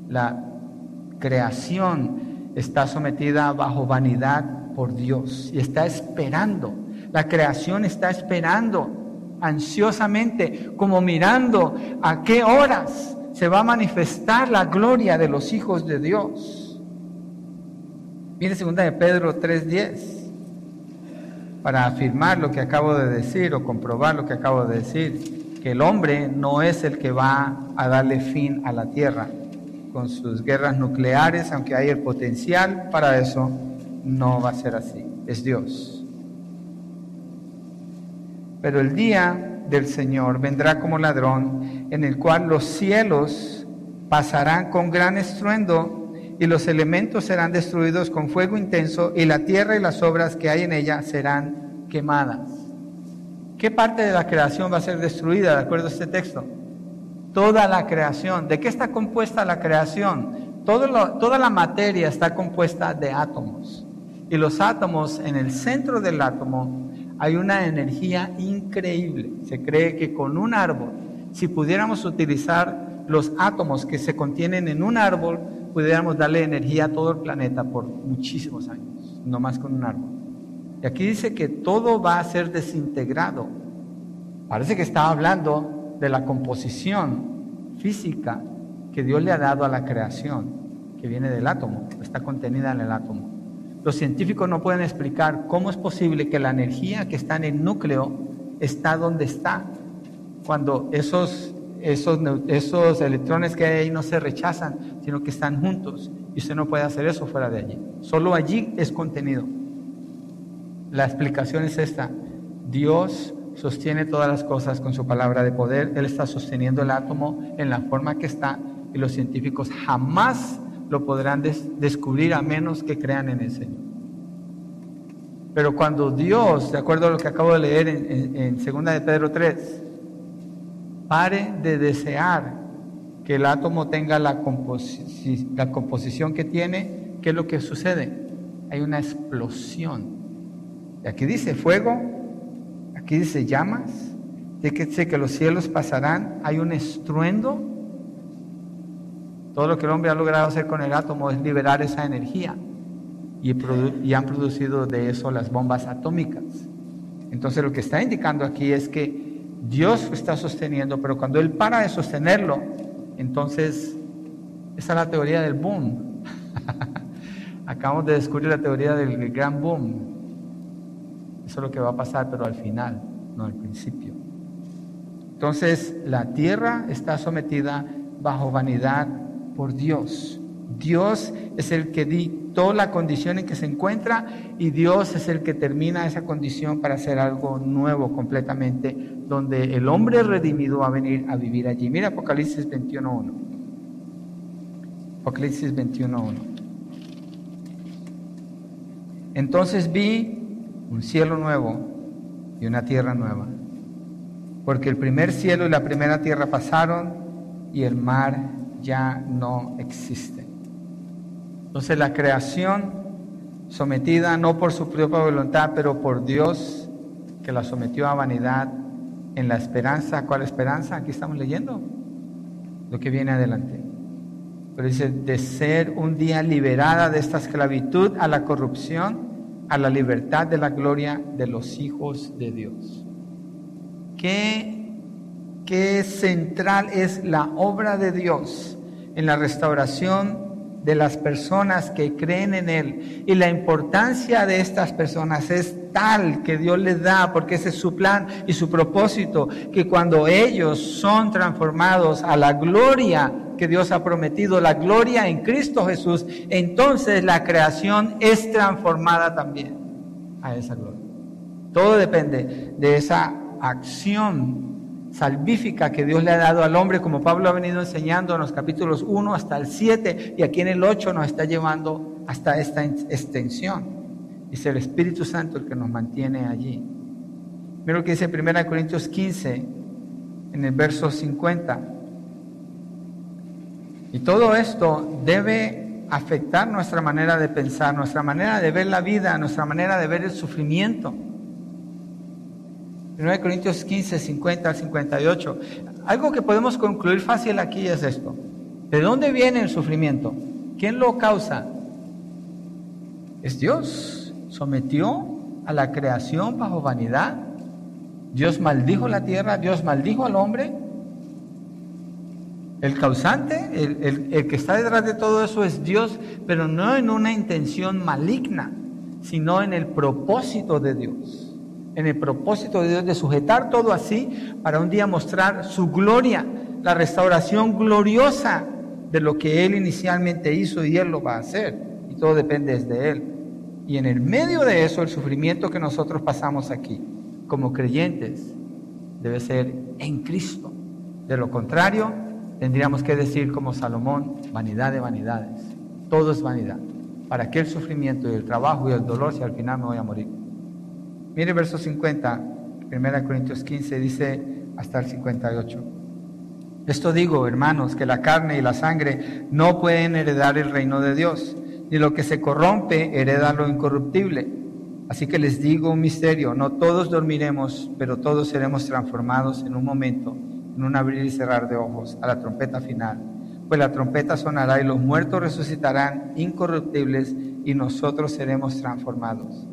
La creación está sometida bajo vanidad por Dios y está esperando. La creación está esperando ansiosamente, como mirando a qué horas se va a manifestar la gloria de los hijos de Dios. Mire segunda de Pedro 3:10 para afirmar lo que acabo de decir o comprobar lo que acabo de decir que el hombre no es el que va a darle fin a la tierra con sus guerras nucleares, aunque hay el potencial para eso, no va a ser así, es Dios. Pero el día del Señor vendrá como ladrón, en el cual los cielos pasarán con gran estruendo y los elementos serán destruidos con fuego intenso y la tierra y las obras que hay en ella serán quemadas. ¿Qué parte de la creación va a ser destruida de acuerdo a este texto? Toda la creación. ¿De qué está compuesta la creación? toda la materia está compuesta de átomos. Y los átomos, en el centro del átomo, hay una energía increíble. Se cree que con un árbol, si pudiéramos utilizar los átomos que se contienen en un árbol, pudiéramos darle energía a todo el planeta por muchísimos años, no más con un árbol. Y aquí dice que todo va a ser desintegrado. Parece que estaba hablando de la composición física que Dios le ha dado a la creación, que viene del átomo, está contenida en el átomo. Los científicos no pueden explicar cómo es posible que la energía que está en el núcleo está donde está, cuando esos, esos, esos electrones que hay ahí no se rechazan, sino que están juntos. Y usted no puede hacer eso fuera de allí. Solo allí es contenido. La explicación es esta. Dios sostiene todas las cosas con su palabra de poder. Él está sosteniendo el átomo en la forma que está y los científicos jamás lo podrán descubrir a menos que crean en el Señor. Pero cuando Dios, de acuerdo a lo que acabo de leer en, en, 2 de Pedro 3, pare de desear que el átomo tenga la, la composición que tiene, ¿qué es lo que sucede? Hay una explosión aquí dice fuego, aquí dice llamas, dice que los cielos pasarán, hay un estruendo. Todo lo que el hombre ha logrado hacer con el átomo es liberar esa energía y, y han producido de eso las bombas atómicas. Entonces lo que está indicando aquí es que Dios lo está sosteniendo, pero cuando Él para de sostenerlo, entonces esa es la teoría del boom. Acabamos de descubrir la teoría del gran boom. Eso es lo que va a pasar, pero al final, no al principio. Entonces, la tierra está sometida bajo vanidad por Dios. Dios es el que dictó la condición en que se encuentra y Dios es el que termina esa condición para hacer algo nuevo completamente, donde el hombre redimido va a venir a vivir allí. Mira Apocalipsis 21.1. Apocalipsis 21.1. Entonces vi un cielo nuevo y una tierra nueva. Porque el primer cielo y la primera tierra pasaron y el mar ya no existe. Entonces la creación sometida no por su propia voluntad, pero por Dios que la sometió a vanidad en la esperanza. ¿Cuál esperanza? Aquí estamos leyendo. lo que viene adelante. Pero dice, de ser un día liberada de esta esclavitud a la corrupción, a la libertad de la gloria de los hijos de Dios. Qué, qué central es la obra de Dios en la restauración de las personas que creen en Él. Y la importancia de estas personas es tal que Dios les da, porque ese es su plan y su propósito, que cuando ellos son transformados a la gloria que Dios ha prometido, la gloria en Cristo Jesús, entonces la creación es transformada también a esa gloria. Todo depende de esa acción salvífica que Dios le ha dado al hombre, como Pablo ha venido enseñando en los capítulos 1 hasta el 7, y aquí en el 8 nos está llevando hasta esta extensión. Es el Espíritu Santo el que nos mantiene allí. Mira lo que dice 1 Corintios 15, en el verso 50. Y todo esto debe afectar nuestra manera de pensar, nuestra manera de ver la vida, nuestra manera de ver el sufrimiento. 1 Corintios 15, 50 al 58. Algo que podemos concluir fácil aquí es esto. ¿De dónde viene el sufrimiento? ¿Quién lo causa? Es Dios. Sometió a la creación bajo vanidad. Dios maldijo la tierra, Dios maldijo al hombre. El causante, el, el que está detrás de todo eso es Dios, pero no en una intención maligna, sino en el propósito de Dios en el propósito de Dios de sujetar todo así para un día mostrar su gloria, la restauración gloriosa de lo que Él inicialmente hizo y Él lo va a hacer. Y todo depende de Él. Y en el medio de eso, el sufrimiento que nosotros pasamos aquí, como creyentes, debe ser en Cristo. De lo contrario, tendríamos que decir como Salomón, vanidad de vanidades. Todo es vanidad. ¿Para qué el sufrimiento y el trabajo y el dolor si al final me voy a morir? Mire verso 50, 1 Corintios 15, dice hasta el 58. Esto digo, hermanos, que la carne y la sangre no pueden heredar el reino de Dios, ni lo que se corrompe hereda lo incorruptible. Así que les digo un misterio, no todos dormiremos, pero todos seremos transformados en un momento, en un abrir y cerrar de ojos, a la trompeta final. Pues la trompeta sonará y los muertos resucitarán incorruptibles y nosotros seremos transformados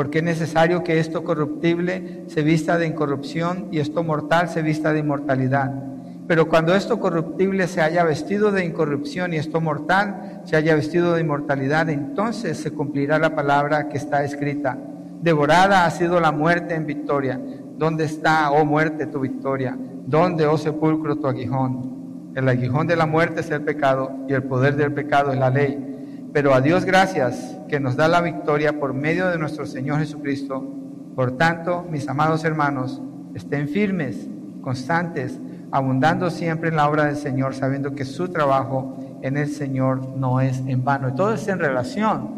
porque es necesario que esto corruptible se vista de incorrupción y esto mortal se vista de inmortalidad. Pero cuando esto corruptible se haya vestido de incorrupción y esto mortal se haya vestido de inmortalidad, entonces se cumplirá la palabra que está escrita. Devorada ha sido la muerte en victoria. ¿Dónde está, oh muerte, tu victoria? ¿Dónde, oh sepulcro, tu aguijón? El aguijón de la muerte es el pecado y el poder del pecado es la ley. Pero a Dios gracias que nos da la victoria por medio de nuestro Señor Jesucristo. Por tanto, mis amados hermanos, estén firmes, constantes, abundando siempre en la obra del Señor, sabiendo que su trabajo en el Señor no es en vano. Y todo es en relación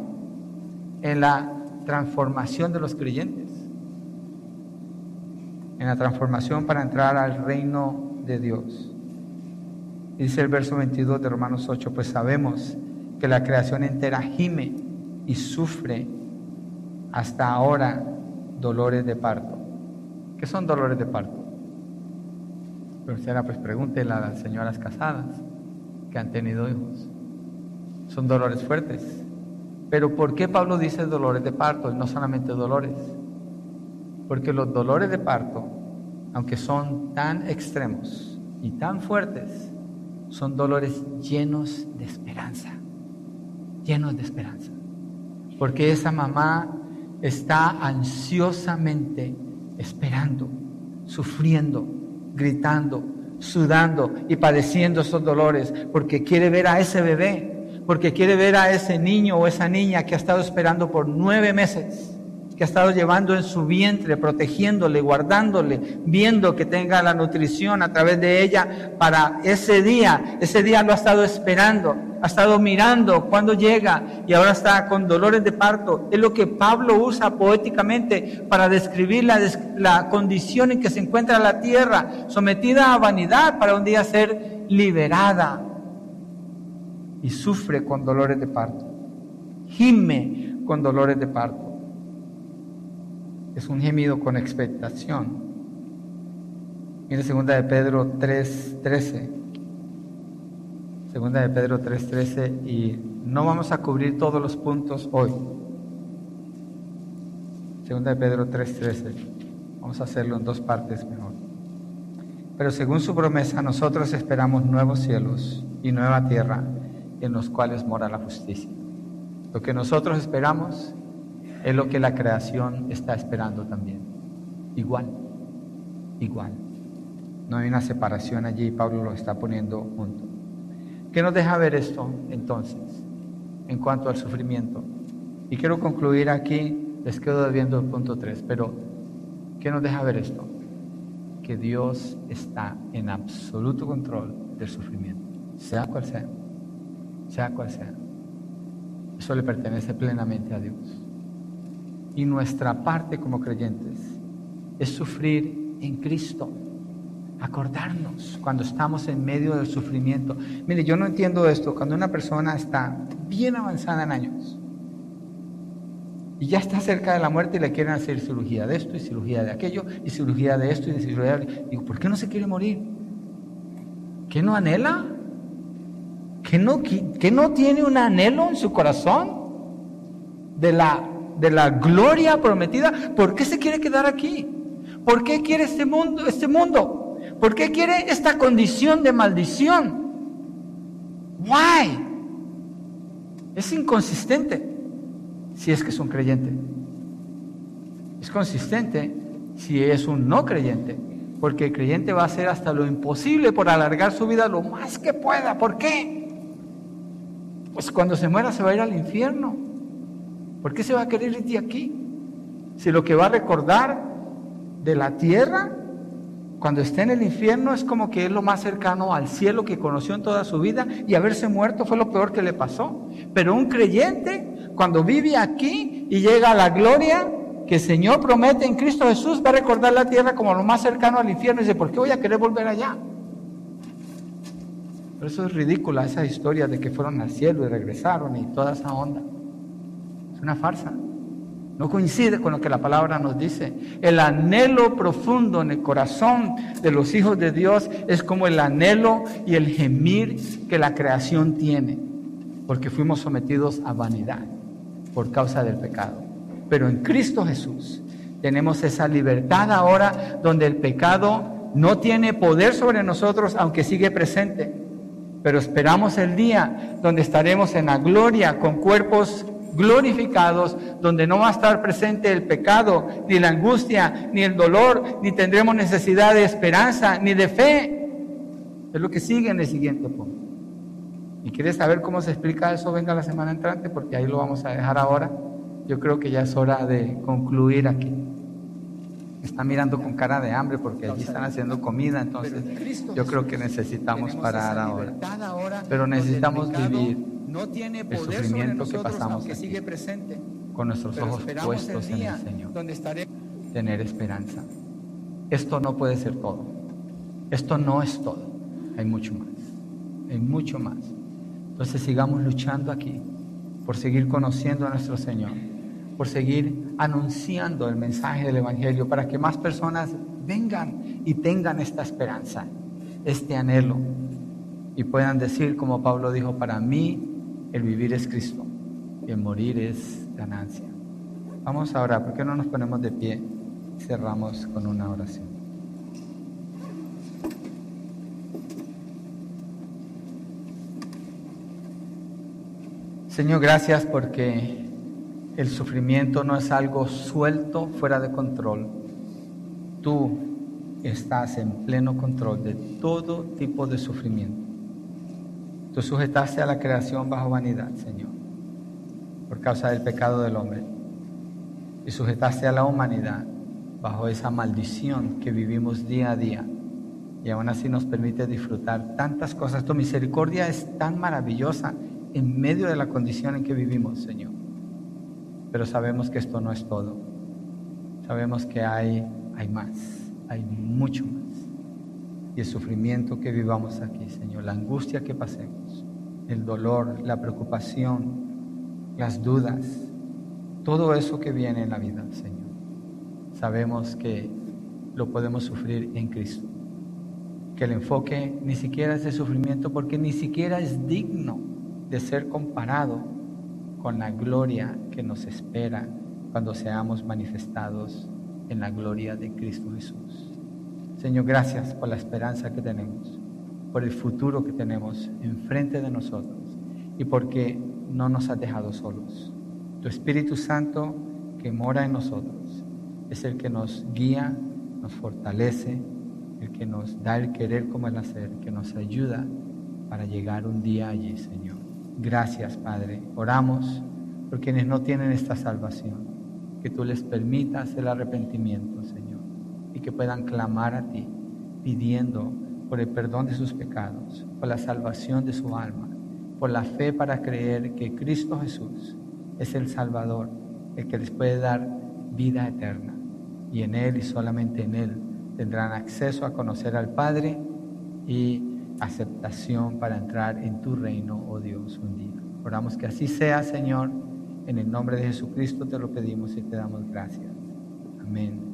en la transformación de los creyentes, en la transformación para entrar al reino de Dios. Dice el verso 22 de Romanos 8, pues sabemos que la creación entera gime y sufre hasta ahora dolores de parto. ¿Qué son dolores de parto? Pero será pues pregúntele a las señoras casadas que han tenido hijos. Son dolores fuertes. Pero ¿por qué Pablo dice dolores de parto y no solamente dolores? Porque los dolores de parto, aunque son tan extremos y tan fuertes, son dolores llenos de esperanza llenos de esperanza. Porque esa mamá está ansiosamente esperando, sufriendo, gritando, sudando y padeciendo esos dolores, porque quiere ver a ese bebé, porque quiere ver a ese niño o esa niña que ha estado esperando por nueve meses que ha estado llevando en su vientre, protegiéndole, guardándole, viendo que tenga la nutrición a través de ella para ese día. Ese día lo ha estado esperando, ha estado mirando cuándo llega y ahora está con dolores de parto. Es lo que Pablo usa poéticamente para describir la, la condición en que se encuentra la tierra, sometida a vanidad para un día ser liberada. Y sufre con dolores de parto. Gime con dolores de parto es un gemido con expectación. Mire segunda de Pedro 3:13. Segunda de Pedro 3:13 y no vamos a cubrir todos los puntos hoy. Segunda de Pedro 3:13. Vamos a hacerlo en dos partes mejor. Pero según su promesa, nosotros esperamos nuevos cielos y nueva tierra en los cuales mora la justicia. Lo que nosotros esperamos es lo que la creación está esperando también. Igual, igual. No hay una separación allí, Pablo lo está poniendo junto. ¿Qué nos deja ver esto entonces en cuanto al sufrimiento? Y quiero concluir aquí, les quedo debiendo el punto 3, pero ¿qué nos deja ver esto? Que Dios está en absoluto control del sufrimiento, sea cual sea, sea cual sea. Eso le pertenece plenamente a Dios. Y nuestra parte como creyentes es sufrir en Cristo. Acordarnos cuando estamos en medio del sufrimiento. Mire, yo no entiendo esto. Cuando una persona está bien avanzada en años y ya está cerca de la muerte y le quieren hacer cirugía de esto y cirugía de aquello y cirugía de esto y cirugía de... Digo, ¿por qué no se quiere morir? ¿Qué no anhela? ¿Que no, que no tiene un anhelo en su corazón de la de la gloria prometida, ¿por qué se quiere quedar aquí? ¿Por qué quiere este mundo, este mundo? ¿Por qué quiere esta condición de maldición? Why? Es inconsistente si es que es un creyente. Es consistente si es un no creyente, porque el creyente va a hacer hasta lo imposible por alargar su vida lo más que pueda. ¿Por qué? Pues cuando se muera se va a ir al infierno. ¿Por qué se va a querer ir de aquí? Si lo que va a recordar de la tierra cuando esté en el infierno es como que es lo más cercano al cielo que conoció en toda su vida y haberse muerto fue lo peor que le pasó. Pero un creyente, cuando vive aquí y llega a la gloria que el Señor promete en Cristo Jesús, va a recordar la tierra como lo más cercano al infierno y dice, ¿por qué voy a querer volver allá? Pero eso es ridícula, esa historia de que fueron al cielo y regresaron y toda esa onda una farsa. No coincide con lo que la palabra nos dice. El anhelo profundo en el corazón de los hijos de Dios es como el anhelo y el gemir que la creación tiene, porque fuimos sometidos a vanidad por causa del pecado. Pero en Cristo Jesús tenemos esa libertad ahora donde el pecado no tiene poder sobre nosotros, aunque sigue presente. Pero esperamos el día donde estaremos en la gloria con cuerpos glorificados, donde no va a estar presente el pecado, ni la angustia, ni el dolor, ni tendremos necesidad de esperanza, ni de fe. Es lo que sigue en el siguiente punto. ¿Y quieres saber cómo se explica eso? Venga la semana entrante, porque ahí lo vamos a dejar ahora. Yo creo que ya es hora de concluir aquí. Está mirando con cara de hambre porque allí están haciendo comida, entonces yo creo que necesitamos parar ahora. Pero necesitamos vivir no tiene el sufrimiento que pasamos que sigue presente. con nuestros ojos puestos en el Señor. Donde Tener esperanza. Esto no puede ser todo. Esto no es todo. Hay mucho más. Hay mucho más. Entonces sigamos luchando aquí por seguir conociendo a nuestro Señor, por seguir anunciando el mensaje del Evangelio para que más personas vengan y tengan esta esperanza, este anhelo y puedan decir como Pablo dijo, para mí el vivir es Cristo y el morir es ganancia. Vamos ahora, ¿por qué no nos ponemos de pie cerramos con una oración? Señor, gracias porque el sufrimiento no es algo suelto, fuera de control. Tú estás en pleno control de todo tipo de sufrimiento. Tú sujetaste a la creación bajo vanidad, Señor, por causa del pecado del hombre. Y sujetaste a la humanidad bajo esa maldición que vivimos día a día. Y aún así nos permite disfrutar tantas cosas. Tu misericordia es tan maravillosa en medio de la condición en que vivimos, Señor. Pero sabemos que esto no es todo. Sabemos que hay, hay más, hay mucho más y el sufrimiento que vivamos aquí, Señor, la angustia que pasemos, el dolor, la preocupación, las dudas, todo eso que viene en la vida, Señor. Sabemos que lo podemos sufrir en Cristo. que el enfoque ni siquiera es de sufrimiento porque ni siquiera es digno de ser comparado con la gloria que nos espera cuando seamos manifestados en la gloria de Cristo Jesús. Señor, gracias por la esperanza que tenemos, por el futuro que tenemos enfrente de nosotros y porque no nos has dejado solos. Tu Espíritu Santo que mora en nosotros es el que nos guía, nos fortalece, el que nos da el querer como el hacer, que nos ayuda para llegar un día allí, Señor. Gracias, Padre. Oramos por quienes no tienen esta salvación, que tú les permitas el arrepentimiento, Señor, y que puedan clamar a ti, pidiendo por el perdón de sus pecados, por la salvación de su alma, por la fe para creer que Cristo Jesús es el Salvador, el que les puede dar vida eterna. Y en Él y solamente en Él tendrán acceso a conocer al Padre y aceptación para entrar en tu reino, oh Dios, un día. Oramos que así sea, Señor. En el nombre de Jesucristo te lo pedimos y te damos gracias. Amén.